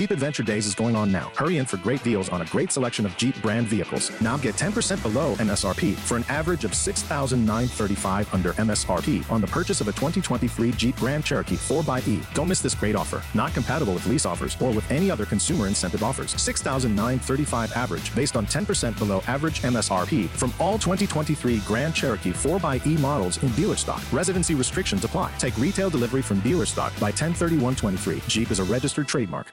Jeep Adventure Days is going on now. Hurry in for great deals on a great selection of Jeep brand vehicles. Now get 10% below MSRP for an average of 6935 under MSRP on the purchase of a 2023 Jeep Grand Cherokee 4xE. Don't miss this great offer. Not compatible with lease offers or with any other consumer incentive offers. 6935 average based on 10% below average MSRP from all 2023 Grand Cherokee 4xE models in dealer stock. Residency restrictions apply. Take retail delivery from dealer stock by 103123. Jeep is a registered trademark.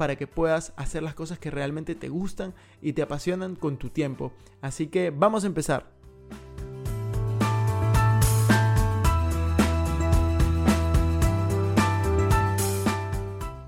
para que puedas hacer las cosas que realmente te gustan y te apasionan con tu tiempo. Así que vamos a empezar.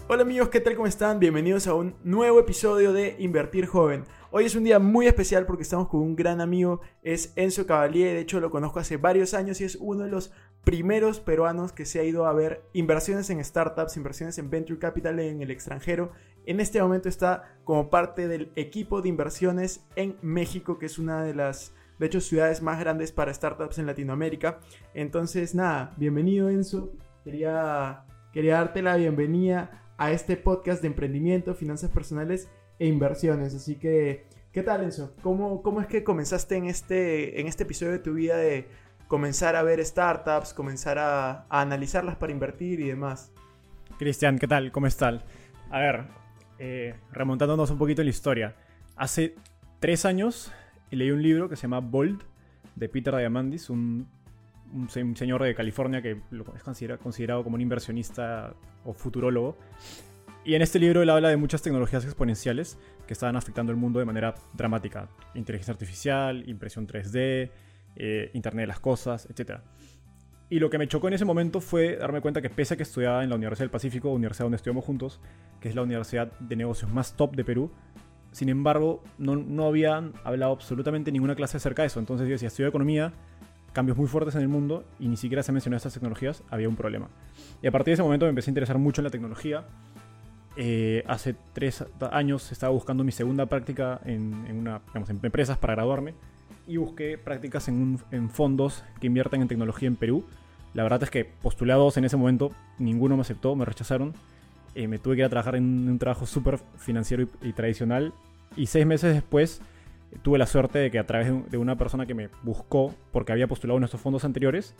Hola amigos, ¿qué tal? ¿Cómo están? Bienvenidos a un nuevo episodio de Invertir Joven. Hoy es un día muy especial porque estamos con un gran amigo, es Enzo Cavalier, de hecho lo conozco hace varios años y es uno de los primeros peruanos que se ha ido a ver inversiones en startups, inversiones en venture capital en el extranjero. En este momento está como parte del equipo de inversiones en México, que es una de las, de hecho, ciudades más grandes para startups en Latinoamérica. Entonces, nada, bienvenido Enzo. Quería, quería darte la bienvenida a este podcast de emprendimiento, finanzas personales e inversiones. Así que, ¿qué tal Enzo? ¿Cómo, cómo es que comenzaste en este, en este episodio de tu vida de comenzar a ver startups, comenzar a, analizarlas para invertir y demás. Cristian, ¿qué tal? ¿Cómo están? A ver, eh, remontándonos un poquito en la historia. Hace tres años leí un libro que se llama Bold, de Peter Diamandis, un, un, señor de California que es considerado, considerado como un inversionista o futurólogo. Y en este libro él habla de muchas tecnologías exponenciales que estaban afectando el mundo de manera dramática. Inteligencia artificial, impresión 3D, eh, Internet de las Cosas, etc. Y lo que me chocó en ese momento fue darme cuenta que pese a que estudiaba en la Universidad del Pacífico, universidad donde estudiamos juntos, que es la universidad de negocios más top de Perú, sin embargo, no, no habían hablado absolutamente ninguna clase acerca de eso. Entonces yo decía, estudio economía, cambios muy fuertes en el mundo y ni siquiera se mencionó estas tecnologías, había un problema. Y a partir de ese momento me empecé a interesar mucho en la tecnología. Eh, hace tres años estaba buscando mi segunda práctica en, una, digamos, en empresas para graduarme y busqué prácticas en, fondos que inviertan en tecnología en Perú. La verdad es que postulé a dos en ese momento, ninguno me aceptó, me rechazaron. Eh, me tuve que ir a trabajar en un trabajo súper financiero y, tradicional. Y seis meses después eh, tuve la suerte de que a través de, una persona que me buscó, porque había postulado en estos fondos anteriores,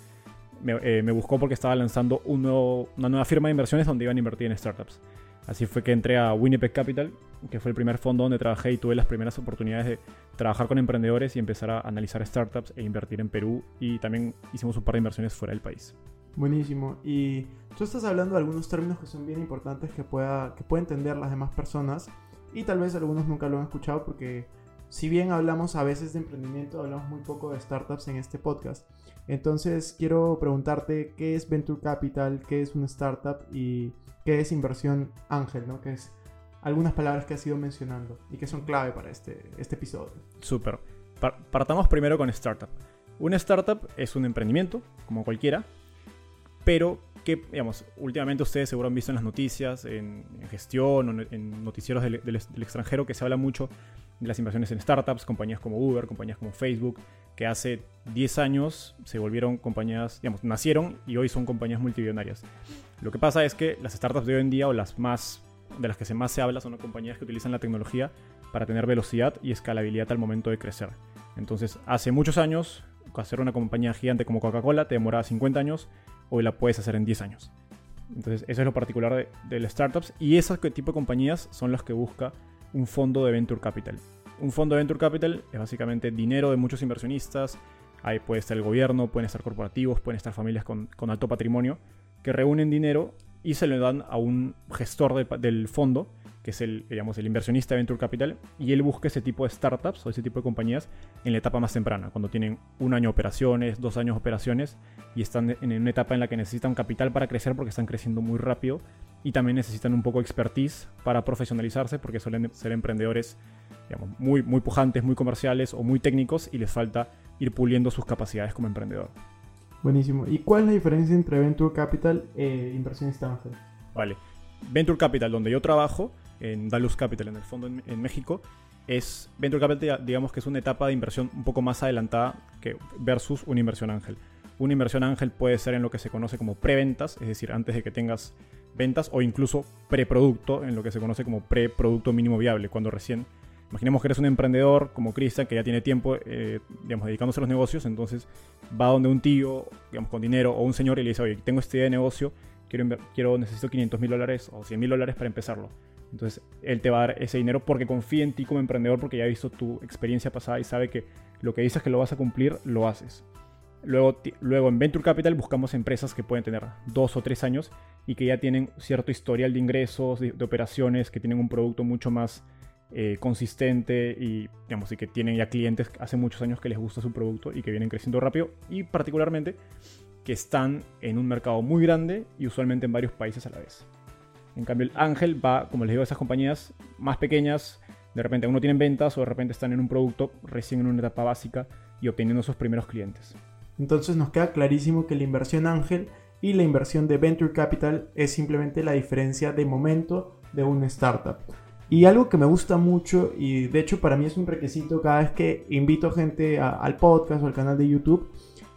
me, eh, buscó porque estaba lanzando una nueva firma de inversiones donde iban a invertir en startups. Así fue que entré a Winnipeg Capital, que fue el primer fondo donde trabajé y tuve las primeras oportunidades de trabajar con emprendedores y empezar a analizar startups e invertir en Perú. Y también hicimos un par de inversiones fuera del país. Buenísimo. Y tú estás hablando de algunos términos que son bien importantes que pueda, que pueda entender las demás personas. Y tal vez algunos nunca lo han escuchado porque si bien hablamos a veces de emprendimiento, hablamos muy poco de startups en este podcast. Entonces quiero preguntarte qué es Venture Capital, qué es una startup y qué es inversión ángel, ¿no? Que es algunas palabras que has ido mencionando y que son clave para este, este episodio. Súper. Partamos primero con startup. Una startup es un emprendimiento, como cualquiera, pero que, digamos, últimamente ustedes seguro han visto en las noticias, en, gestión en noticieros del, extranjero que se habla mucho las inversiones en startups, compañías como Uber, compañías como Facebook, que hace 10 años se volvieron compañías, digamos, nacieron y hoy son compañías multimillonarias. Lo que pasa es que las startups de hoy en día o las más de las que más se habla son las compañías que utilizan la tecnología para tener velocidad y escalabilidad al momento de crecer. Entonces, hace muchos años, hacer una compañía gigante como Coca-Cola te demoraba 50 años, hoy la puedes hacer en 10 años. Entonces, eso es lo particular de, de las startups y ese tipo de compañías son las que busca un fondo de Venture Capital. Un fondo de Venture Capital es básicamente dinero de muchos inversionistas, ahí puede estar el gobierno, pueden estar corporativos, pueden estar familias con, alto patrimonio, que reúnen dinero y se le dan a un gestor de- del fondo, que es el, digamos, el inversionista de Venture Capital, y él busca ese tipo de startups o ese tipo de compañías en la etapa más temprana, cuando tienen un año de operaciones, dos años de operaciones, y están en una etapa en la que necesitan capital para crecer porque están creciendo muy rápido, y también necesitan un poco de expertise para profesionalizarse porque suelen ser emprendedores digamos, muy, muy pujantes, muy comerciales o muy técnicos y les falta ir puliendo sus capacidades como emprendedor. Buenísimo. ¿Y cuál es la diferencia entre Venture Capital e inversionista ángel? Vale. Venture Capital, donde yo trabajo, en Dalus Capital, en el fondo en, en México, es Venture Capital, digamos que es una etapa de inversión un poco más adelantada que versus una inversión ángel. Una inversión ángel puede ser en lo que se conoce como preventas, es decir, antes de que tengas ventas, o incluso preproducto, en lo que se conoce como preproducto mínimo viable, cuando recién Imaginemos que eres un emprendedor como Cristian que ya tiene tiempo, eh, digamos, dedicándose a los negocios, entonces va donde un tío, digamos, con dinero o un señor y le dice, oye, tengo esta idea de negocio, quiero, necesito 500 mil dólares o 100 mil dólares para empezarlo. Entonces él te va a dar ese dinero porque confía en ti como emprendedor, porque ya ha visto tu experiencia pasada y sabe que lo que dices que lo vas a cumplir, lo haces. Luego, luego en Venture Capital buscamos empresas que pueden tener dos o tres años y que ya tienen cierto historial de ingresos, de operaciones, que tienen un producto mucho más eh, consistente y, digamos, y que tienen ya clientes hace muchos años que les gusta su producto y que vienen creciendo rápido y particularmente que están en un mercado muy grande y usualmente en varios países a la vez. En cambio, el Ángel va, como les digo, a esas compañías más pequeñas, de repente aún no tienen ventas o de repente están en un producto recién en una etapa básica y obteniendo sus primeros clientes. Entonces nos queda clarísimo que la inversión ángel y la inversión de Venture Capital es simplemente la diferencia de momento de una startup. Y algo que me gusta mucho y de hecho para mí es un requisito cada vez que invito gente al podcast o al canal de YouTube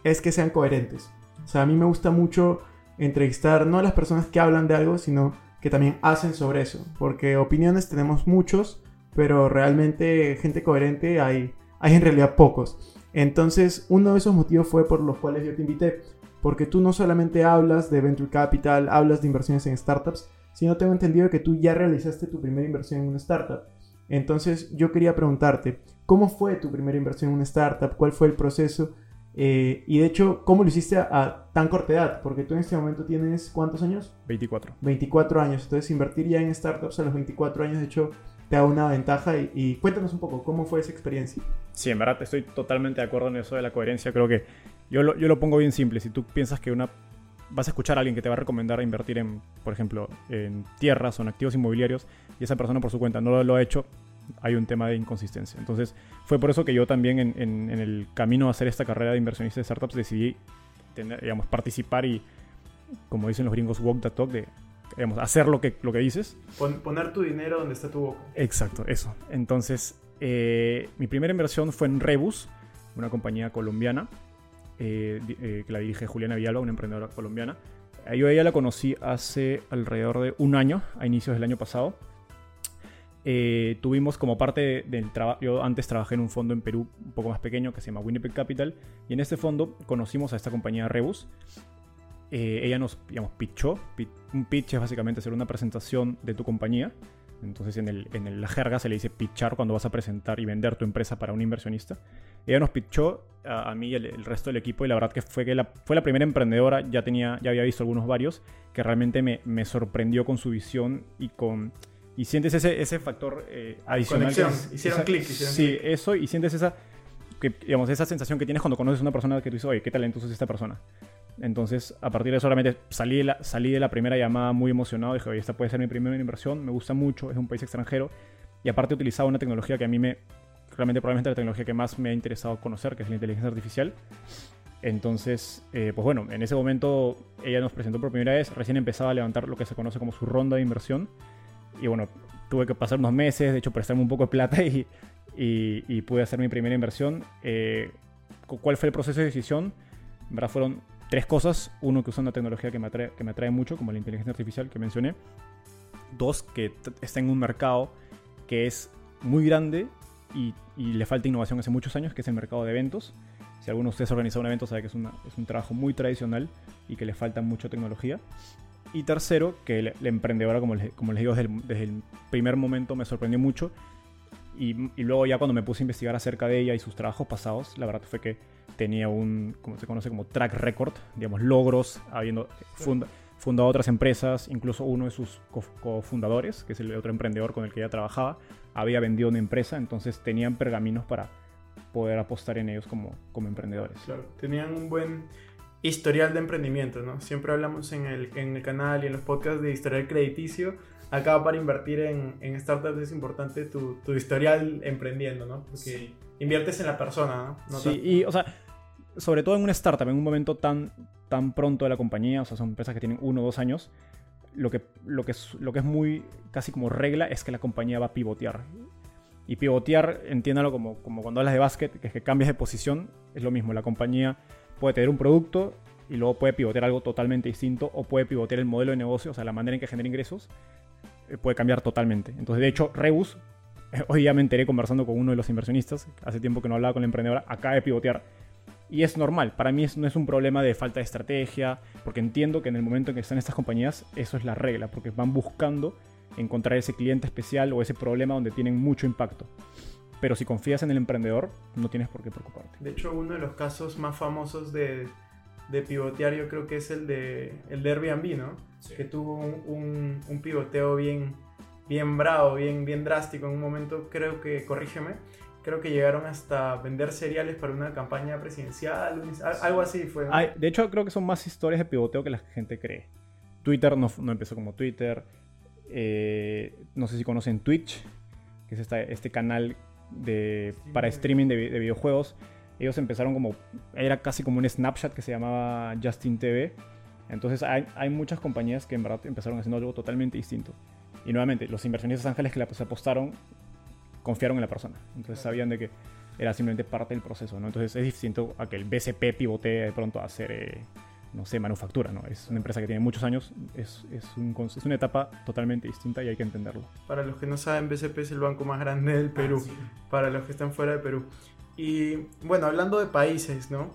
es que sean coherentes. O sea, a mí me gusta mucho entrevistar no a las personas que hablan de algo, sino que también hacen sobre eso. Porque opiniones tenemos muchos, pero realmente gente coherente hay, hay en realidad pocos. Entonces, uno de esos motivos fue por los cuales yo te invité. Porque tú no solamente hablas de Venture Capital, hablas de inversiones en startups, sino tengo entendido que tú ya realizaste tu primera inversión en una startup. Entonces, yo quería preguntarte, ¿cómo fue tu primera inversión en una startup? ¿Cuál fue el proceso? Eh, y de hecho, ¿cómo lo hiciste a, a tan corta edad? Porque tú en este momento tienes, ¿cuántos años? 24. 24 años. Entonces, invertir ya en startups a los 24 años, de hecho, te da una ventaja. Y, y cuéntanos un poco, ¿cómo fue esa experiencia? Sí, en verdad estoy totalmente de acuerdo en eso de la coherencia. Creo que yo lo, yo lo pongo bien simple. Si tú piensas que una vas a escuchar a alguien que te va a recomendar invertir en, por ejemplo, en tierras o en activos inmobiliarios y esa persona por su cuenta no lo, lo ha hecho, hay un tema de inconsistencia. Entonces, fue por eso que yo también en, en- en el camino a hacer esta carrera de inversionista de startups decidí tener, digamos, participar y, como dicen los gringos, walk the talk, de digamos, hacer lo que, lo que dices. Pon- poner tu dinero donde está tu boca. Exacto, eso. Entonces, eh, mi primera inversión fue en Rebus, una compañía colombiana, eh, eh, que la dirige Juliana Villalba, una emprendedora colombiana. Yo a ella la conocí hace alrededor de un año, a inicios del año pasado. Eh, tuvimos como parte de- del trabajo, yo antes trabajé en un fondo en Perú un poco más pequeño que se llama Winnipeg Capital, y en este fondo conocimos a esta compañía Rebus. Ella nos, digamos, pitchó. Pi- un pitch es básicamente hacer una presentación de tu compañía. Entonces en, el, en el- la jerga se le dice pitchar cuando vas a presentar y vender tu empresa para un inversionista. Ella nos pitchó a, a mí y el, el resto del equipo y la verdad que fue, que la, fue la primera emprendedora, ya, tenía, ya había visto algunos varios, que realmente me, me sorprendió con su visión y con... Y sientes ese, ese factor eh, adicional. Conexión. Hicieron esa- clic, hicieron Sí, eso y sientes esa, que, digamos, esa sensación que tienes cuando conoces a una persona que tú dices, oye, qué talentoso es esta persona. Entonces, a partir de eso, realmente salí de la, salí de la primera llamada muy emocionado. Dije, oye, esta puede ser mi primera inversión. Me gusta mucho, es un país extranjero. Y aparte, utilizaba una tecnología que a mí me. Realmente, probablemente la tecnología que más me ha interesado conocer, que es la inteligencia artificial. Entonces, eh, pues bueno, en ese momento ella nos presentó por primera vez. Recién empezaba a levantar lo que se conoce como su ronda de inversión. Y bueno, tuve que pasar unos meses, de hecho, prestarme un poco de plata y, y, y pude hacer mi primera inversión. Eh, cu- ¿Cuál fue el proceso de decisión? En verdad fueron tres cosas. Uno, que usa una tecnología que me atrae, que me atrae mucho, como la inteligencia artificial que mencioné. Dos, que está en un mercado que es muy grande y, le falta innovación hace muchos años, que es el mercado de eventos. Si alguno de ustedes ha organizado un evento, sabe que es, una- es un trabajo muy tradicional y que le falta mucha tecnología. Y tercero, que la, la emprendedora, como les, como les digo, desde el primer momento me sorprendió mucho. Y, y luego ya cuando me puse a investigar acerca de ella y sus trabajos pasados, la verdad fue que tenía un, como se conoce como track record, digamos, logros, habiendo funda- fundado otras empresas, incluso uno de sus cofundadores, que es el otro emprendedor con el que ella trabajaba, había vendido una empresa, entonces tenían pergaminos para poder apostar en ellos como, como emprendedores. Claro, tenían un buen historial de emprendimiento, ¿no? Siempre hablamos en el, en el canal y en los podcasts de historial crediticio. Acá para invertir en, en startups es importante tu, tu, historial emprendiendo, ¿no? Porque inviertes en la persona, ¿no? sí, y o sea, sobre todo en una startup, en un momento tan, tan pronto de la compañía, o sea, son empresas que tienen uno o dos años, lo que, lo, que es, lo que es muy casi como regla es que la compañía va a pivotear. Y pivotear, entiéndalo como, como cuando hablas de básquet, que es que cambias de posición, es lo mismo. La compañía puede tener un producto y luego puede pivotear algo totalmente distinto o puede pivotear el modelo de negocio, o sea, la manera en que genera ingresos, puede cambiar totalmente. Entonces, de hecho, Rebus, hoy día me enteré conversando con uno de los inversionistas, hace tiempo que no hablaba con la emprendedora, acaba de pivotear. Y es normal, para mí no es un problema de falta de estrategia, porque entiendo que en el momento en que están estas compañías, eso es la regla, porque van buscando encontrar ese cliente especial o ese problema donde tienen mucho impacto. Pero si confías en el emprendedor, no tienes por qué preocuparte. De hecho, uno de los casos más famosos de, de pivotear yo creo que es el de, el de Airbnb, ¿no? Que tuvo un, un, pivoteo bien, bien bravo, bien, bien drástico en un momento, creo que, corrígeme, creo que llegaron hasta vender cereales para una campaña presidencial, algo así fue. de hecho, creo que son más historias de pivoteo que la gente cree. Twitter no, no empezó como Twitter, eh, no sé si conocen Twitch, que es este canal de, para streaming de, videojuegos. Ellos empezaron como, era casi como un Snapchat que se llamaba Justin TV. Entonces hay, hay muchas compañías que en verdad empezaron haciendo algo totalmente distinto. Y nuevamente, los inversionistas ángeles que la apostaron confiaron en la persona. Entonces sabían de que era simplemente parte del proceso, ¿no? Entonces es distinto a que el BCP pivotee de pronto a hacer eh, no sé, manufactura, ¿no? Es una empresa que tiene muchos años, es, es, un, es, una etapa totalmente distinta y hay que entenderlo. Para los que no saben, BCP es el banco más grande del Perú, ah, para los que están fuera de Perú. Y bueno, hablando de países, ¿no?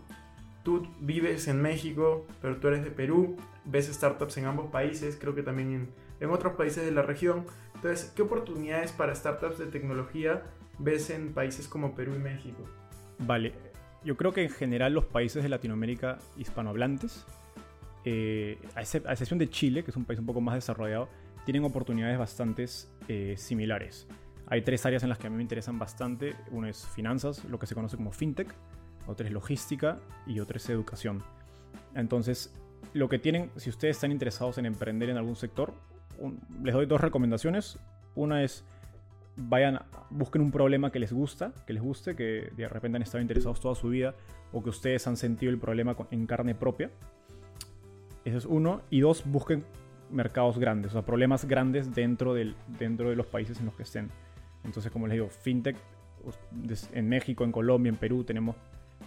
Tú vives en México, pero tú eres de Perú, ves startups en ambos países, creo que también en, en otros países de la región. Entonces, ¿qué oportunidades para startups de tecnología ves en países como Perú y México? Vale, yo creo que en general los países de Latinoamérica hispanohablantes, eh, a, excepción de Chile, que es un país un poco más desarrollado, tienen oportunidades bastante eh, similares. Hay tres áreas en las que a mí me interesan bastante. Una es finanzas, lo que se conoce como fintech, otra es logística y otra es educación. Entonces, lo que tienen, si ustedes están interesados en emprender en algún sector, les doy dos recomendaciones. Una es vayan, busquen un problema que les gusta, que les guste, que de repente han estado interesados toda su vida o que ustedes han sentido el problema en carne propia. Eso es uno. Y dos, busquen mercados grandes, o sea, problemas grandes dentro, del, dentro de los países en los que estén. Entonces, como les digo, fintech en México, en Colombia, en Perú tenemos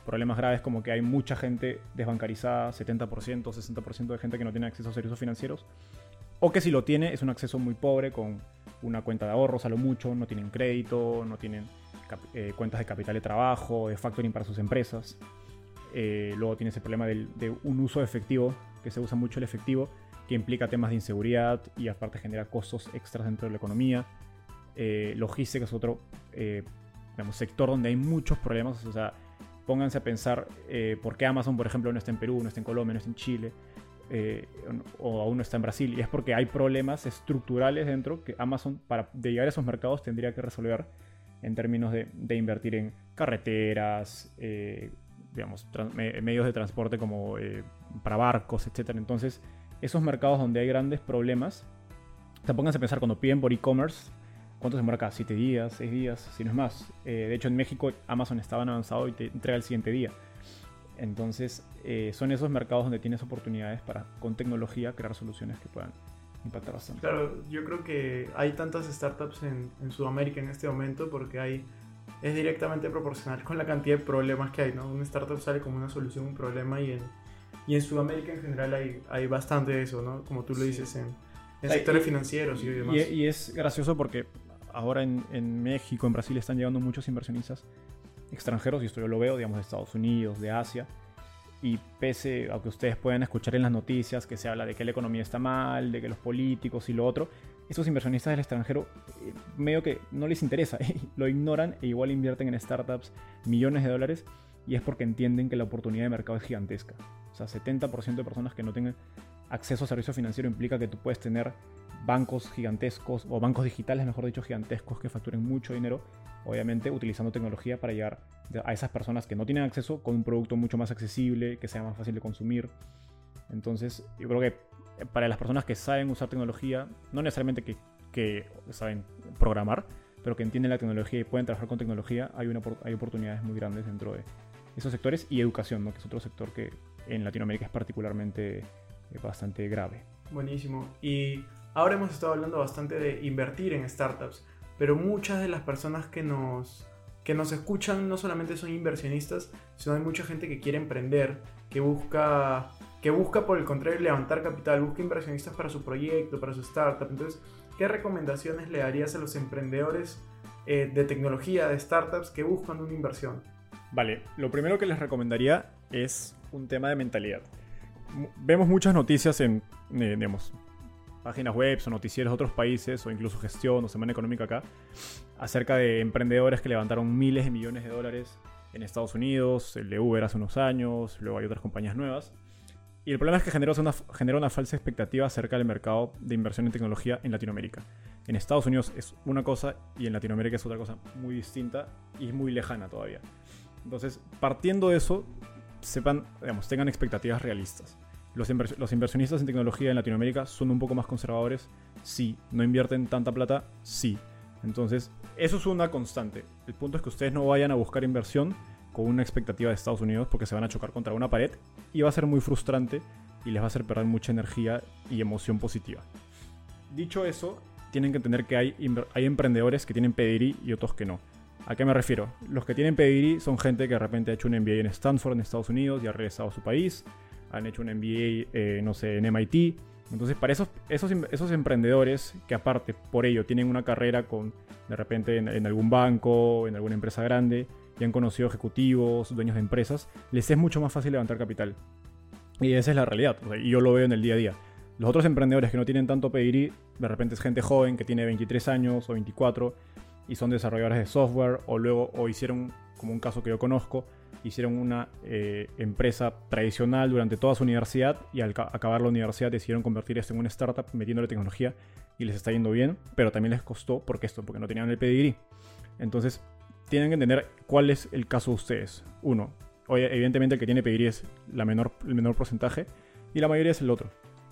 problemas graves como que hay mucha gente desbancarizada, 70%, 60% de gente que no tiene acceso a servicios financieros, o que si lo tiene es un acceso muy pobre con una cuenta de ahorros a lo mucho, no tienen crédito, no tienen eh, cuentas de capital de trabajo, de factoring para sus empresas. Eh, luego tiene ese problema de un uso efectivo, que se usa mucho el efectivo, que implica temas de inseguridad y aparte genera costos extras dentro de la economía. Eh, logística es otro sector donde hay muchos problemas. O sea, pónganse a pensar por qué Amazon, por ejemplo, no está en Perú, no está en Colombia, no está en Chile eh, o aún no está en Brasil. Y es porque hay problemas estructurales dentro que Amazon, para llegar a esos mercados, tendría que resolver en términos de, invertir en carreteras, eh, digamos, medios de transporte como eh, para barcos, etc. Entonces, esos mercados donde hay grandes problemas, se pónganse a pensar cuando piden por e-commerce, ¿cuánto se demora acá? ¿7 días? ¿6 días? Si no es más. de hecho, en México Amazon estaba avanzado y te entrega el siguiente día. Entonces, eh, son esos mercados donde tienes oportunidades para, con tecnología, crear soluciones que puedan impactar bastante. Claro, yo creo que hay tantas startups en, Sudamérica en este momento porque hay, es directamente proporcional con la cantidad de problemas que hay, ¿no? Una startup sale como una solución, un problema y en, y en Sudamérica en general hay, hay bastante de eso, ¿no? Como tú lo dices en, sectores financieros y, demás. Y, es gracioso porque ahora en, México, en Brasil están llegando muchos inversionistas extranjeros, y esto yo lo veo, digamos, de Estados Unidos, de Asia, y pese a que ustedes puedan escuchar en las noticias que se habla de que la economía está mal, de que los políticos y lo otro, estos inversionistas del extranjero eh, medio que no les interesa, lo ignoran e igual invierten en startups millones de dólares y es porque entienden que la oportunidad de mercado es gigantesca. O sea, 70% de personas que no tengan acceso a servicio financiero implica que tú puedes tener bancos gigantescos, o bancos digitales, mejor dicho, gigantescos que facturen mucho dinero, obviamente utilizando tecnología para llegar a esas personas que no tienen acceso con un producto mucho más accesible, que sea más fácil de consumir. Entonces, yo creo que para las personas que saben usar tecnología, no necesariamente que, que saben programar, pero que entienden la tecnología y pueden trabajar con tecnología, hay, una, hay oportunidades muy grandes dentro de esos sectores y educación, ¿no? que es otro sector que en Latinoamérica es particularmente eh, bastante grave. Buenísimo. Y ahora hemos estado hablando bastante de invertir en startups, pero muchas de las personas que nos, que nos escuchan no solamente son inversionistas, sino hay mucha gente que quiere emprender, que busca, que busca por el contrario levantar capital, busca inversionistas para su proyecto, para su startup. Entonces, ¿qué recomendaciones le darías a los emprendedores eh, de tecnología, de startups que buscan una inversión? Vale, lo primero que les recomendaría es un tema de mentalidad. Vemos muchas noticias en, eh, digamos, páginas web o noticieros de otros países o incluso gestión o semana económica acá acerca de emprendedores que levantaron miles de millones de dólares en Estados Unidos, el de Uber hace unos años, luego hay otras compañías nuevas. Y el problema es que generó una, generó una falsa expectativa acerca del mercado de inversión en tecnología en Latinoamérica. En Estados Unidos es una cosa y en Latinoamérica es otra cosa muy distinta y muy lejana todavía. Entonces, partiendo de eso, sepan, digamos, tengan expectativas realistas. Los, inversionistas en tecnología en Latinoamérica son un poco más conservadores, sí. No invierten tanta plata, sí. Entonces, eso es una constante. El punto es que ustedes no vayan a buscar inversión con una expectativa de Estados Unidos porque se van a chocar contra una pared y va a ser muy frustrante y les va a hacer perder mucha energía y emoción positiva. Dicho eso, tienen que entender que hay, hay emprendedores que tienen pedigree y otros que no. ¿A qué me refiero? Los que tienen pedigree son gente que de repente ha hecho un MBA en Stanford, en Estados Unidos, y ha regresado a su país. Han hecho un MBA, eh, no sé, en MIT. Entonces, para esos, esos, esos, emprendedores que aparte por ello tienen una carrera con, de repente, en, algún banco, en alguna empresa grande, y han conocido ejecutivos, dueños de empresas, les es mucho más fácil levantar capital. Y esa es la realidad, y yo lo veo en el día a día. Los otros emprendedores que no tienen tanto pedigree, de repente es gente joven que tiene 23 años o 24, y son desarrolladores de software o luego o hicieron, como un caso que yo conozco, hicieron una eh, empresa tradicional durante toda su universidad y al acabar la universidad decidieron convertir esto en una startup metiéndole tecnología y les está yendo bien, pero también les costó porque esto, porque no tenían el pedigree. Entonces, tienen que entender cuál es el caso de ustedes. Uno, evidentemente el que tiene pedigree es la menor, el menor porcentaje y la mayoría es el otro.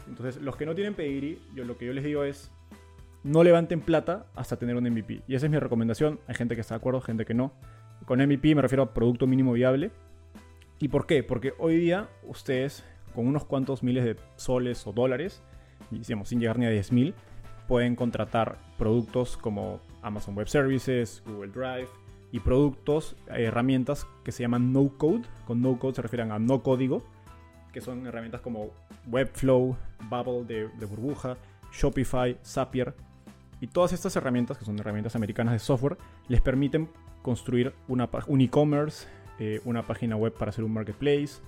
Entonces, los que no tienen pedigree, yo lo que yo les digo es no levanten plata hasta tener un MVP. Y esa es mi recomendación. Hay gente que está de acuerdo, gente que no. Con MVP me refiero a producto mínimo viable. ¿Y por qué? Porque hoy día ustedes, con unos cuantos miles de soles o dólares, digamos, sin llegar ni a 10 mil, pueden contratar productos como Amazon Web Services, Google Drive y productos, eh, herramientas que se llaman no code. Con no code se refieren a no código, que son herramientas como Webflow, Bubble de, de burbuja, Shopify, Zapier, y todas estas herramientas, que son herramientas americanas de software, les permiten construir una, un e-commerce, eh, una página web para hacer un marketplace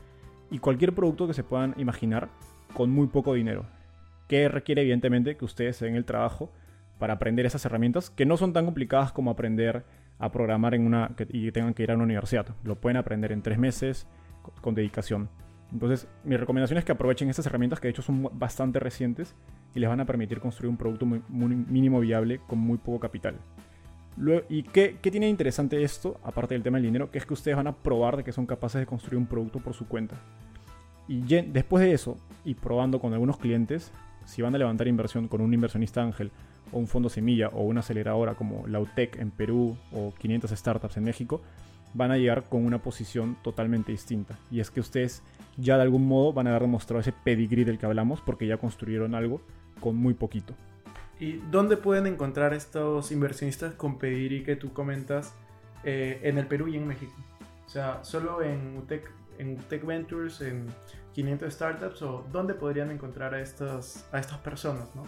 y cualquier producto que se puedan imaginar con muy poco dinero. Que requiere evidentemente que ustedes se den el trabajo para aprender esas herramientas que no son tan complicadas como aprender a programar en una y tengan que ir a una universidad. Lo pueden aprender en tres meses con dedicación. Entonces, mi recomendación es que aprovechen estas herramientas que de hecho son bastante recientes y les van a permitir construir un producto mínimo viable con muy poco capital. ¿Y qué, tiene interesante esto, aparte del tema del dinero? Que es que ustedes van a probar de que son capaces de construir un producto por su cuenta. Y después de eso, y probando con algunos clientes, si van a levantar inversión con un inversionista ángel, o un fondo semilla, o una aceleradora como Lautec en Perú, o 500 startups en México, van a llegar con una posición totalmente distinta. Y es que ustedes ya de algún modo van a haber demostrado ese pedigree del que hablamos, porque ya construyeron algo con muy poquito. ¿Y dónde pueden encontrar estos inversionistas con pedigree que tú comentas eh, en el Perú y en México? O sea, solo en UTEC, en Ventures, en 500 Startups, o dónde podrían encontrar a estas, a estas personas, ¿no?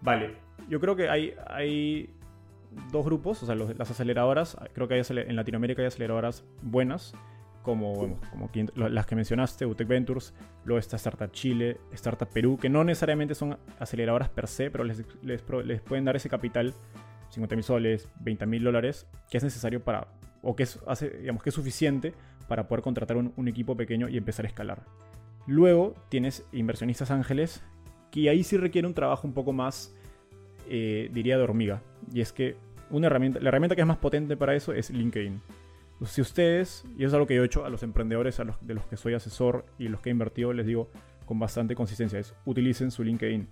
Vale, yo creo que hay, hay dos grupos, o sea, las aceleradoras, creo que hay en Latinoamérica hay aceleradoras buenas, como, las que mencionaste, UTEC Ventures, luego está Startup Chile, Startup Perú, que no necesariamente son aceleradoras per se, pero les, les, pueden dar ese capital, 50 mil soles, 20 mil dólares, que es necesario para, o que es, digamos, que es suficiente para poder contratar un, un equipo pequeño y empezar a escalar. Luego tienes inversionistas ángeles que ahí sí requiere un trabajo un poco más, eh, diría, de hormiga. Y es que una herramienta, la herramienta que es más potente para eso es LinkedIn. Si ustedes, y eso es algo que yo he hecho a los emprendedores a los, de los que soy asesor y los que he invertido, les digo con bastante consistencia, es utilicen su LinkedIn.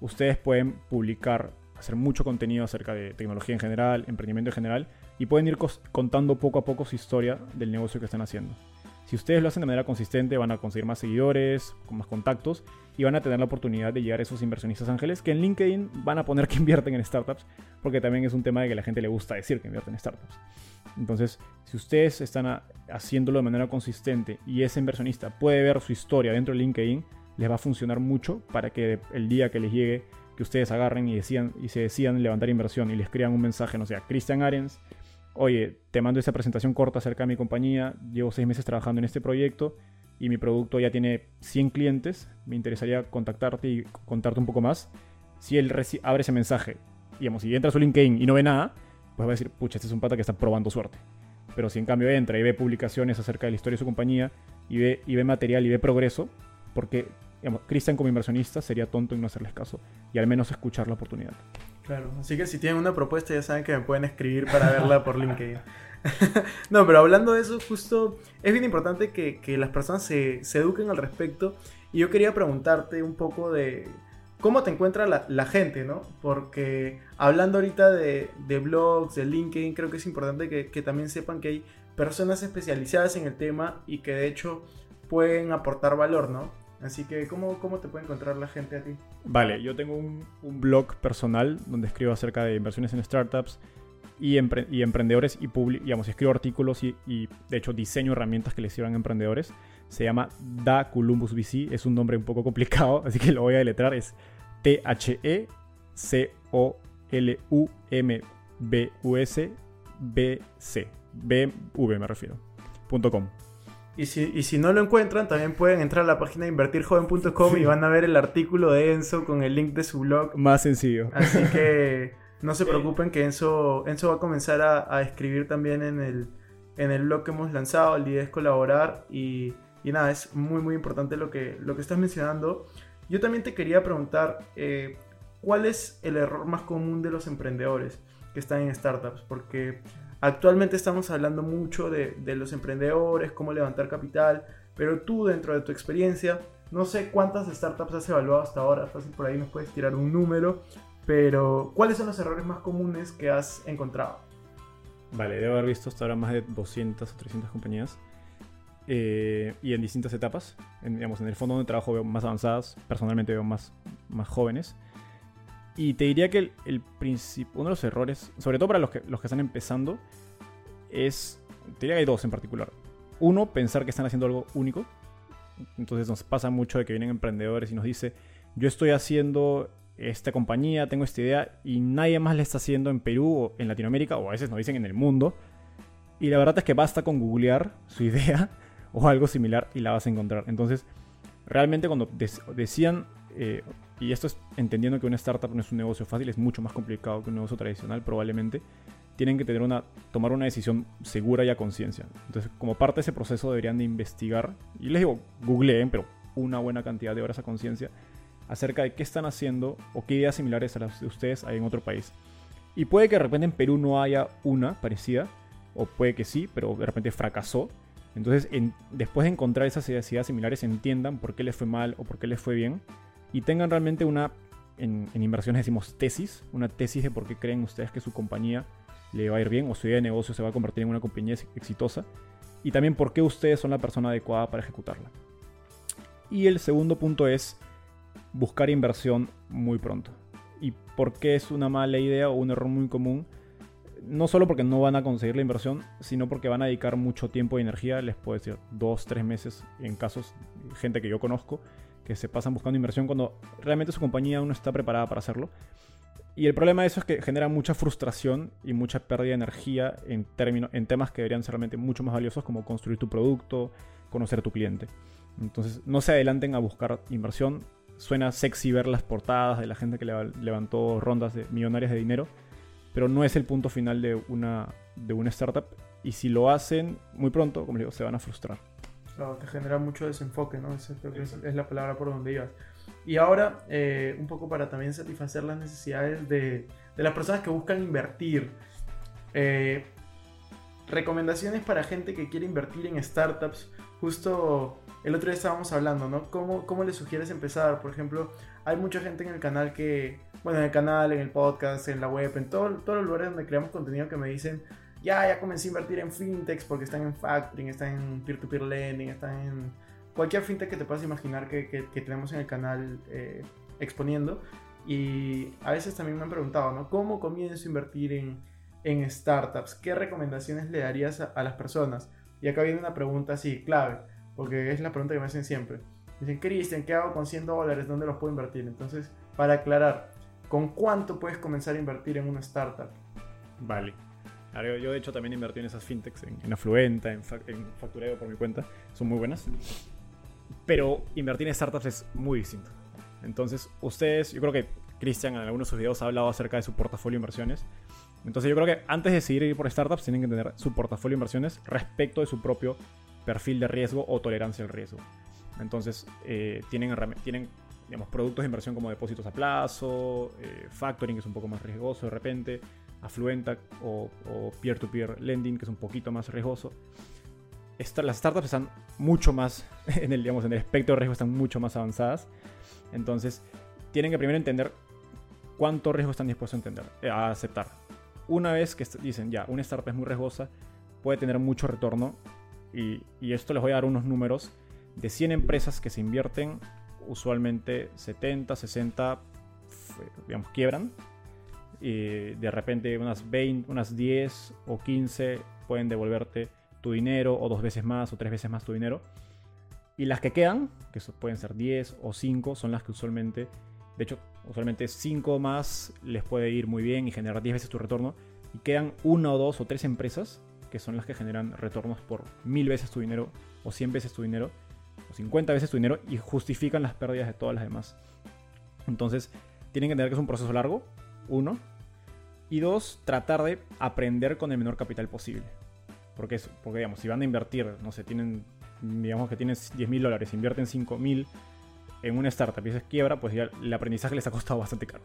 Ustedes pueden publicar, hacer mucho contenido acerca de tecnología en general, emprendimiento en general, y pueden ir contando poco a poco su historia del negocio que están haciendo. Si ustedes lo hacen de manera consistente, van a conseguir más seguidores, con más contactos y van a tener la oportunidad de llegar a esos inversionistas ángeles que en LinkedIn van a poner que invierten en startups, porque también es un tema de que la gente le gusta decir que invierten en startups. Entonces, si ustedes están haciéndolo de manera consistente y ese inversionista puede ver su historia dentro de LinkedIn, les va a funcionar mucho para que el día que les llegue, que ustedes agarren y, decían, y se decidan levantar inversión y les crean un mensaje, no sé, a Christian Arens, oye, te mando esa presentación corta acerca de mi compañía, llevo seis meses trabajando en este proyecto y mi producto ya tiene 100 clientes, me interesaría contactarte y contarte un poco más. Si él abre ese mensaje, digamos, y entra a su LinkedIn y no ve nada, pues va a decir, pucha, este es un pata que está probando suerte. Pero si en cambio entra y ve publicaciones acerca de la historia de su compañía y ve, y ve material y ve progreso, porque digamos, Christian como inversionista sería tonto en no hacerles caso y al menos escuchar la oportunidad. Claro, así que si tienen una propuesta ya saben que me pueden escribir para verla por LinkedIn. no, pero hablando de eso, justo es bien importante que, las personas se, eduquen al respecto. Y yo quería preguntarte un poco de cómo te encuentra la, gente, ¿no? Porque hablando ahorita de, blogs, de LinkedIn, creo que es importante que, que también sepan que hay personas especializadas en el tema y que de hecho pueden aportar valor, ¿no? Así que, ¿cómo, ¿cómo te puede encontrar la gente a ti? Vale, yo tengo un, blog personal donde escribo acerca de inversiones en startups y, y emprendedores y digamos, escribo artículos y, de hecho diseño herramientas que les sirvan a emprendedores. Se llama Da Columbus VC, es un nombre un poco complicado, así que lo voy a deletrar, es T-H-E-C-O-L-U-M-B-U-S-B-C, B-V me refiero, punto. Y si, no lo encuentran, también pueden entrar a la página invertirjoven.com y van a ver el artículo de Enzo con el link de su blog. Más sencillo. Así que no se preocupen que Enzo, Enzo va a comenzar a, escribir también en el, en el blog que hemos lanzado. El día es colaborar y, nada, es muy muy importante lo que, lo que estás mencionando. Yo también te quería preguntar, eh, ¿cuál es el error más común de los emprendedores que están en startups? Porque Actualmente estamos hablando mucho de, los emprendedores, cómo levantar capital, pero tú dentro de tu experiencia, no sé cuántas startups has evaluado hasta ahora, fácil por ahí nos puedes tirar un número, pero ¿cuáles son los errores más comunes que has encontrado? Vale, debo haber visto hasta ahora más de 200 o 300 compañías. Eh, y en distintas etapas. En, digamos, en el fondo donde trabajo veo más avanzadas, personalmente veo más, más jóvenes. Y te diría que el, el uno de los errores, sobre todo para los que, los que están empezando, es. Te diría que hay dos en particular. Uno, pensar que están haciendo algo único. Entonces nos pasa mucho de que vienen emprendedores y nos dice, yo estoy haciendo esta compañía, tengo esta idea y nadie más la está haciendo en Perú o en Latinoamérica o a veces nos dicen en el mundo. Y la verdad es que basta con googlear su idea o algo similar y la vas a encontrar. Entonces, realmente cuando decían eh, y esto es entendiendo que una startup no es un negocio fácil, es mucho más complicado que un negocio tradicional probablemente, tienen que tener una, tomar una decisión segura y a conciencia. Entonces, como parte de ese proceso deberían de investigar, y les digo, googleen, pero una buena cantidad de horas a conciencia, acerca de qué están haciendo o qué ideas similares a las de ustedes hay en otro país. Y puede que de repente en Perú no haya una parecida, o puede que sí, pero de repente fracasó. Entonces, después de encontrar esas ideas similares, entiendan por qué les fue mal o por qué les fue bien y tengan realmente una, en, inversiones decimos tesis, una tesis de por qué creen ustedes que su compañía le va a ir bien o su idea de negocio se va a convertir en una compañía exitosa y también por qué ustedes son la persona adecuada para ejecutarla. Y el segundo punto es buscar inversión muy pronto. ¿Y por qué es una mala idea o un error muy común? No solo porque no van a conseguir la inversión, sino porque van a dedicar mucho tiempo y energía, les puedo decir dos, tres meses en casos, gente que yo conozco, que se pasan buscando inversión cuando realmente su compañía aún no está preparada para hacerlo. Y el problema de eso es que genera mucha frustración y mucha pérdida de energía en, términos, en temas que deberían ser realmente mucho más valiosos como construir tu producto, conocer tu cliente. Entonces no se adelanten a buscar inversión. Suena sexy ver las portadas de la gente que levantó rondas de millonarias de dinero, pero no es el punto final de una, de una startup. Y si lo hacen muy pronto, como digo, se van a frustrar te genera mucho desenfoque, ¿no? es, la palabra por donde ibas. Y ahora, eh, un poco para también satisfacer las necesidades de, de las personas que buscan invertir. Eh, recomendaciones para gente que quiere invertir en startups. Justo el otro día estábamos hablando, ¿no? ¿Cómo, cómo le sugieres empezar? Por ejemplo, hay mucha gente en el canal que, bueno, en el canal, en el podcast, en la web, en todo, todos los lugares donde creamos contenido que me dicen, ya, ya comencé a invertir en fintechs porque están en factoring, están en peer-to-peer lending, están en cualquier fintech que te puedas imaginar que, que, tenemos en el canal eh, exponiendo. Y a veces también me han preguntado, ¿no? ¿Cómo comienzo a invertir en, en startups? ¿Qué recomendaciones le darías a, las personas? Y acá viene una pregunta así, clave, porque es la pregunta que me hacen siempre. Dicen, Cristian, ¿qué hago con 100 dólares? ¿Dónde los puedo invertir? Entonces, para aclarar, ¿con cuánto puedes comenzar a invertir en una startup? Vale. Yo de hecho también invertí en esas fintechs, en, Afluenta, en, en, Factureo por mi cuenta. Son muy buenas. Pero invertir en startups es muy distinto. Entonces, ustedes, yo creo que Cristian en algunos de sus videos ha hablado acerca de su portafolio de inversiones. Entonces, yo creo que antes de decidir ir por startups, tienen que tener su portafolio de inversiones respecto de su propio perfil de riesgo o tolerancia al riesgo. Entonces, eh, tienen, tienen digamos, productos de inversión como depósitos a plazo, eh, factoring, que es un poco más riesgoso de repente, Afluenta o peer-to-peer lending, que es un poquito más riesgoso. las startups están mucho más, en el, digamos, en el espectro de riesgo están mucho más avanzadas. Entonces, tienen que primero entender cuánto riesgo están dispuestos a, entender, eh, a aceptar. Una vez que dicen, ya, una startup es muy riesgosa, puede tener mucho retorno, y, y esto les voy a dar unos números de 100 empresas que se invierten, usualmente 70, 60, digamos, quiebran y de repente unas 20, unas 10 o 15 pueden devolverte tu dinero o dos veces más o tres veces más tu dinero. Y las que quedan, que pueden ser 10 o 5, son las que usualmente, de hecho, usualmente 5 más les puede ir muy bien y generar 10 veces tu retorno. Y quedan una o dos o tres empresas que son las que generan retornos por mil veces tu dinero o 100 veces tu dinero o 50 veces tu dinero y justifican las pérdidas de todas las demás. Entonces, tienen que entender que es un proceso largo, uno. Y dos, tratar de aprender con el menor capital posible. Porque, es, porque digamos, si van a invertir, no sé, tienen, digamos que tienes 10 mil dólares, invierten 5 mil en una startup y se quiebra, pues ya el aprendizaje les ha costado bastante caro.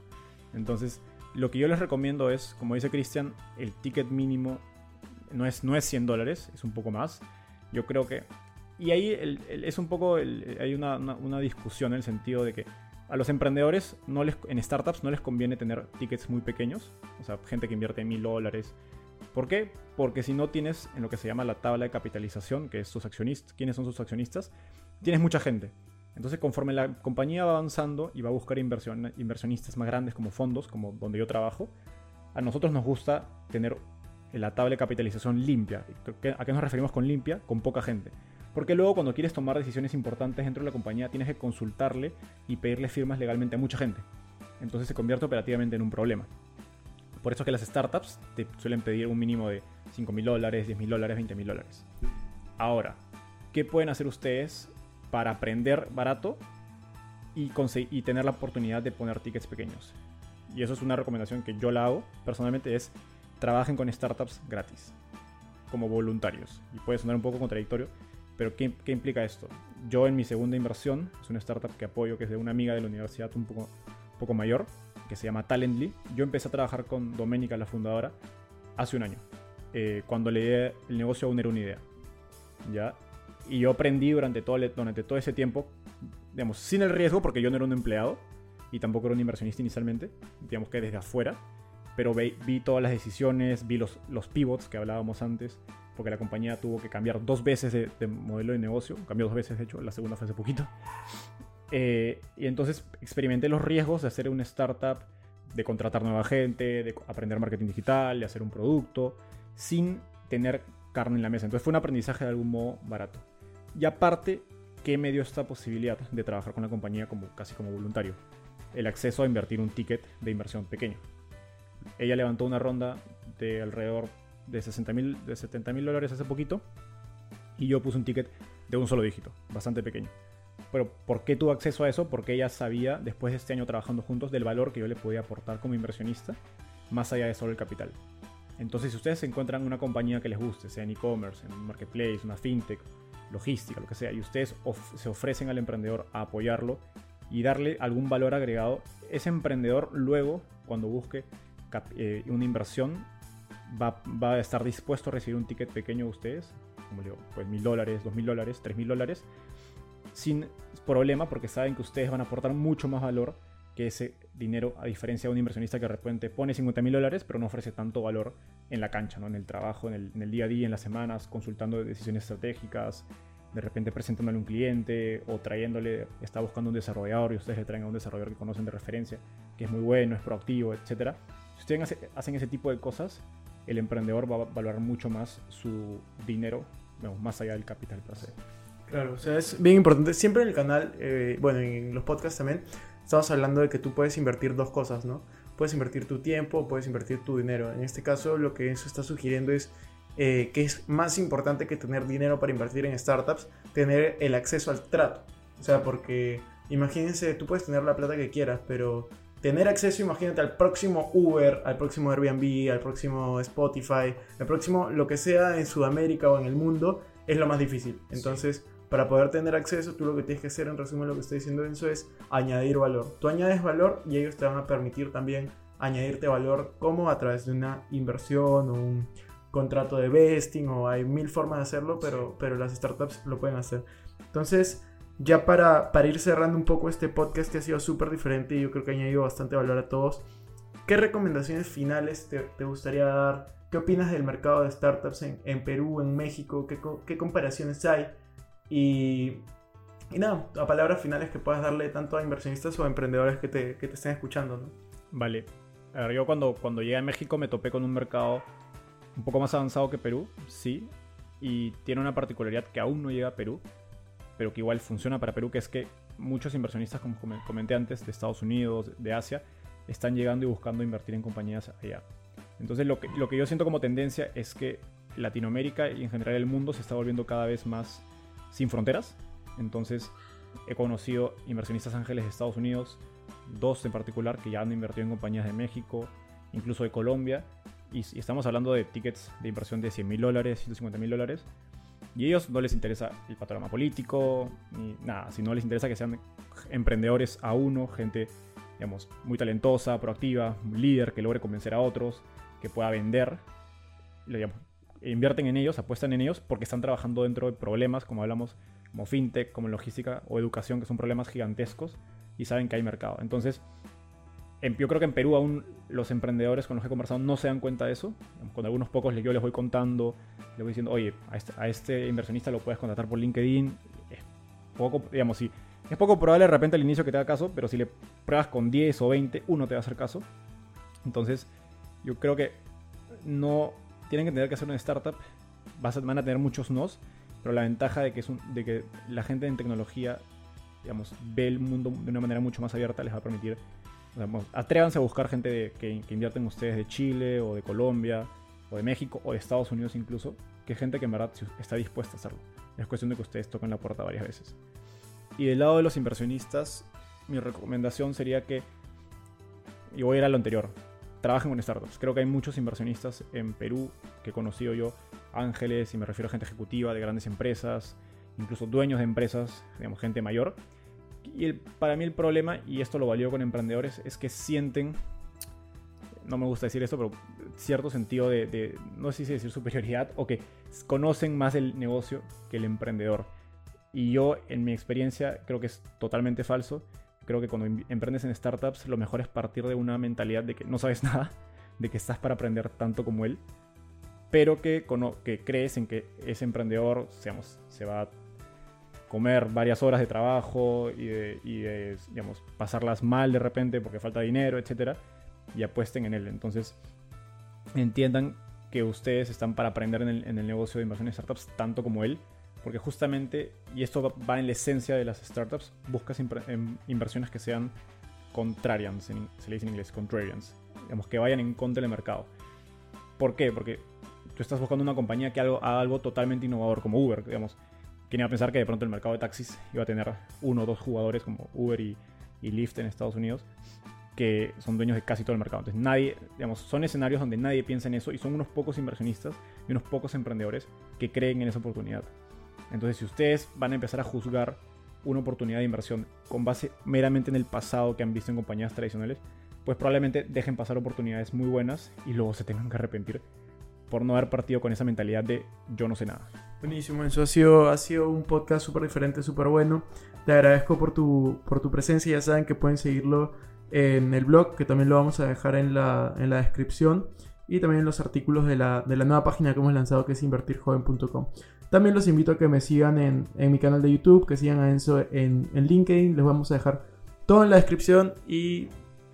Entonces, lo que yo les recomiendo es, como dice Cristian, el ticket mínimo no es, no es 100 dólares, es un poco más. Yo creo que... Y ahí es un poco, hay una, una discusión en el sentido de que a los emprendedores no les, en startups no les conviene tener tickets muy pequeños, o sea, gente que invierte mil dólares. ¿Por qué? Porque si no tienes en lo que se llama la tabla de capitalización, que es sus accionistas, quiénes son sus accionistas, tienes mucha gente. Entonces, conforme la compañía va avanzando y va a buscar inversionistas más grandes como fondos, como donde yo trabajo, a nosotros nos gusta tener la tabla de capitalización limpia. ¿A qué nos referimos con limpia? Con poca gente. Porque luego cuando quieres tomar decisiones importantes dentro de la compañía tienes que consultarle y pedirle firmas legalmente a mucha gente. Entonces se convierte operativamente en un problema. Por eso es que las startups te suelen pedir un mínimo de 5 mil dólares, 10 mil dólares, 20 mil dólares. Ahora, ¿qué pueden hacer ustedes para aprender barato y, tener la oportunidad de poner tickets pequeños? Y eso es una recomendación que yo la hago personalmente, es trabajen con startups gratis, como voluntarios. Y puede sonar un poco contradictorio, pero ¿qué, implica esto? Yo en mi segunda inversión, es una startup que apoyo, que es de una amiga de la universidad un poco, poco mayor, que se llama Talently. Yo empecé a trabajar con Doménica, la fundadora, hace un año, eh, cuando le el negocio aún era una idea. ¿ya? Y yo aprendí durante todo, durante todo ese tiempo, digamos, sin el riesgo, porque yo no era un empleado y tampoco era un inversionista inicialmente, digamos que desde afuera, pero vi, vi todas las decisiones, vi los, los pivots que hablábamos antes, porque la compañía tuvo que cambiar dos veces de, modelo de negocio, cambió dos veces de hecho, la segunda fue hace poquito. Eh, y entonces experimenté los riesgos de hacer una startup, de contratar nueva gente, de aprender marketing digital, de hacer un producto, sin tener carne en la mesa. Entonces fue un aprendizaje de algún modo barato. Y aparte, ¿qué me dio esta posibilidad de trabajar con la compañía como, casi como voluntario? El acceso a invertir un ticket de inversión pequeño. Ella levantó una ronda de alrededor de, 60 de 70 mil dólares hace poquito y yo puse un ticket de un solo dígito, bastante pequeño. Pero ¿por qué tuvo acceso a eso? Porque ella sabía, después de este año trabajando juntos, del valor que yo le podía aportar como inversionista, más allá de solo el capital. Entonces, si ustedes encuentran una compañía que les guste, sea en e-commerce, en un marketplace, una fintech, logística, lo que sea, y ustedes se ofrecen al emprendedor a apoyarlo y darle algún valor agregado, ese emprendedor luego, cuando busque eh, una inversión, va, va, a estar dispuesto a recibir un ticket pequeño de ustedes, como digo, pues mil dólares, dos mil dólares, tres mil dólares, sin problema porque saben que ustedes van a aportar mucho más valor que ese dinero, a diferencia de un inversionista que de repente pone 50 mil dólares, pero no ofrece tanto valor en la cancha, ¿no? en el trabajo, en el, en el, día a día, en las semanas, consultando decisiones estratégicas, de repente presentándole a un cliente o trayéndole, está buscando un desarrollador y ustedes le traen a un desarrollador que conocen de referencia, que es muy bueno, es proactivo, etc. Si ustedes hacen ese tipo de cosas, el emprendedor va a valorar mucho más su dinero, más allá del capital per. Claro, o sea, es bien importante. Siempre en el canal, eh, bueno, en los podcasts también, estamos hablando de que tú puedes invertir dos cosas, ¿no? Puedes invertir tu tiempo, puedes invertir tu dinero. En este caso, lo que eso está sugiriendo es eh, que es más importante que tener dinero para invertir en startups, tener el acceso al trato. O sea, porque imagínense, tú puedes tener la plata que quieras, pero tener acceso, imagínate, al próximo Uber, al próximo Airbnb, al próximo Spotify, al próximo lo que sea en Sudamérica o en el mundo, es lo más difícil. Entonces, para poder tener acceso, tú lo que tienes que hacer, en resumen, lo que estoy diciendo eso es añadir valor. Tú añades valor y ellos te van a permitir también añadirte valor como a través de una inversión o un contrato de vesting o hay mil formas de hacerlo, pero, pero las startups lo pueden hacer. Entonces, ya para, para ir cerrando un poco este podcast que ha sido súper diferente y yo creo que ha añadido bastante valor a todos, ¿qué recomendaciones finales te, te gustaría dar? ¿Qué opinas del mercado de startups en, en Perú, en México? ¿Qué, ¿Qué comparaciones hay? Y, y nada, a palabras finales que puedas darle tanto a inversionistas o a emprendedores que te, que te estén escuchando. ¿no? Vale. A ver, yo cuando, cuando llegué a México me topé con un mercado un poco más avanzado que Perú, sí. Y tiene una particularidad que aún no llega a Perú, pero que igual funciona para Perú, que es que muchos inversionistas, como comenté antes, de Estados Unidos, de Asia, están llegando y buscando invertir en compañías allá. Entonces lo que, lo que yo siento como tendencia es que Latinoamérica y en general el mundo se está volviendo cada vez más sin fronteras. Entonces he conocido inversionistas ángeles de Estados Unidos, dos en particular, que ya han invertido en compañías de México, incluso de Colombia. Y, estamos hablando de tickets de inversión de 100 mil dólares, 150 mil dólares. Y a ellos no les interesa el panorama político, ni nada, sino les interesa que sean emprendedores a uno, gente, digamos, muy talentosa, proactiva, líder que logre convencer a otros, que pueda vender. Invierten en ellos, apuestan en ellos porque están trabajando dentro de problemas, como hablamos, como fintech, como logística o educación, que son problemas gigantescos y saben que hay mercado. Entonces, yo creo que en Perú aún los emprendedores con los que he conversado no se dan cuenta de eso. Con algunos pocos yo les voy contando, les voy diciendo, oye, a este, a este inversionista lo puedes contratar por LinkedIn. Es poco, digamos, sí. Es poco probable de repente al inicio que te haga caso, pero si le pruebas con 10 o 20, uno te va a hacer caso. Entonces, yo creo que no tienen que tener que hacer una startup. van a tener muchos nos, pero la ventaja de que, es de que la gente en tecnología digamos, ve el mundo de una manera mucho más abierta les va a permitir. Atrévanse a buscar gente que, que invierten ustedes de Chile o de Colombia o de México o de Estados Unidos incluso, que es gente que en verdad está dispuesta a hacerlo. Es cuestión de que ustedes toquen la puerta varias veces. Y del lado de los inversionistas, mi recomendación sería que, y voy a ir a lo anterior, trabajen con startups. Creo que hay muchos inversionistas en Perú que he conocido yo, ángeles, y me refiero a gente ejecutiva de grandes empresas, incluso dueños de empresas, digamos, gente mayor. Y para mí el problema, y esto lo valió con emprendedores, es que sienten, no me gusta decir esto, pero cierto sentido de, no sé si decir superioridad, o que conocen más el negocio que el emprendedor. Y yo, en mi experiencia, creo que es totalmente falso Creo que cuando em-, emprendes en startups, lo mejor es partir de una mentalidad de que no sabes nada, de que estás para aprender tanto como él, pero que, que crees en que ese emprendedor se va a comer varias horas de trabajo y de, digamos, pasarlas mal de repente porque falta dinero, etc. Y apuesten en él. Entonces, entiendan que ustedes están para aprender en el, en el negocio de inversión en startups tanto como él porque justamente, y esto va en la esencia de las startups, buscas em, inversiones que sean contrarians, se le dice en inglés, contrarians, digamos, que vayan en contra del mercado. ¿Por qué? Porque tú estás buscando una compañía que haga algo totalmente innovador, como Uber, digamos. ¿Quién iba a pensar que de pronto el mercado de taxis iba a tener uno o dos jugadores como Uber y, y Lyft en Estados Unidos? que son dueños de casi todo el mercado. Entonces, nadie, digamos, son escenarios donde nadie piensa en eso y son unos pocos inversionistas y unos pocos emprendedores que creen en esa oportunidad. Entonces, si ustedes van a empezar a juzgar una oportunidad de inversión con base meramente en el pasado que han visto en compañías tradicionales, pues probablemente dejen pasar oportunidades muy buenas y luego se tengan que arrepentir por no haber partido con esa mentalidad de yo no sé nada. Buenísimo, eso ha sido, ha sido un podcast súper diferente, súper bueno. Te agradezco por tu, por tu presencia, ya saben que pueden seguirlo en el blog, que también lo vamos a dejar en la, en la descripción, y también en los artículos de la, de la nueva página que hemos lanzado, que es invertirjoven.com. También los invito a que me sigan en, en mi canal de YouTube, que sigan a Enzo en, en LinkedIn, les vamos a dejar todo en la descripción y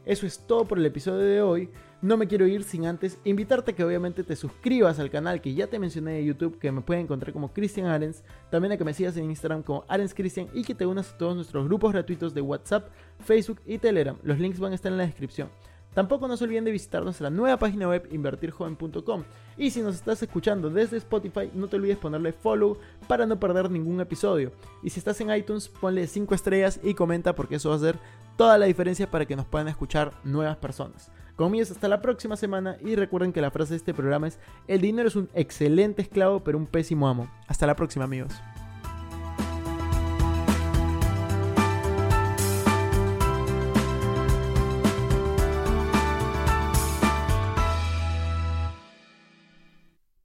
eso es todo por el episodio de hoy. No me quiero ir sin antes invitarte a que obviamente te suscribas al canal que ya te mencioné de YouTube, que me pueden encontrar como Cristian Arens, también a que me sigas en Instagram como Arens Cristian y que te unas a todos nuestros grupos gratuitos de WhatsApp, Facebook y Telegram. Los links van a estar en la descripción. Tampoco no se olviden de visitar nuestra nueva página web invertirjoven.com. Y si nos estás escuchando desde Spotify, no te olvides ponerle follow para no perder ningún episodio. Y si estás en iTunes, ponle 5 estrellas y comenta porque eso va a hacer toda la diferencia para que nos puedan escuchar nuevas personas. Conmigo hasta la próxima semana y recuerden que la frase de este programa es, el dinero es un excelente esclavo pero un pésimo amo. Hasta la próxima amigos.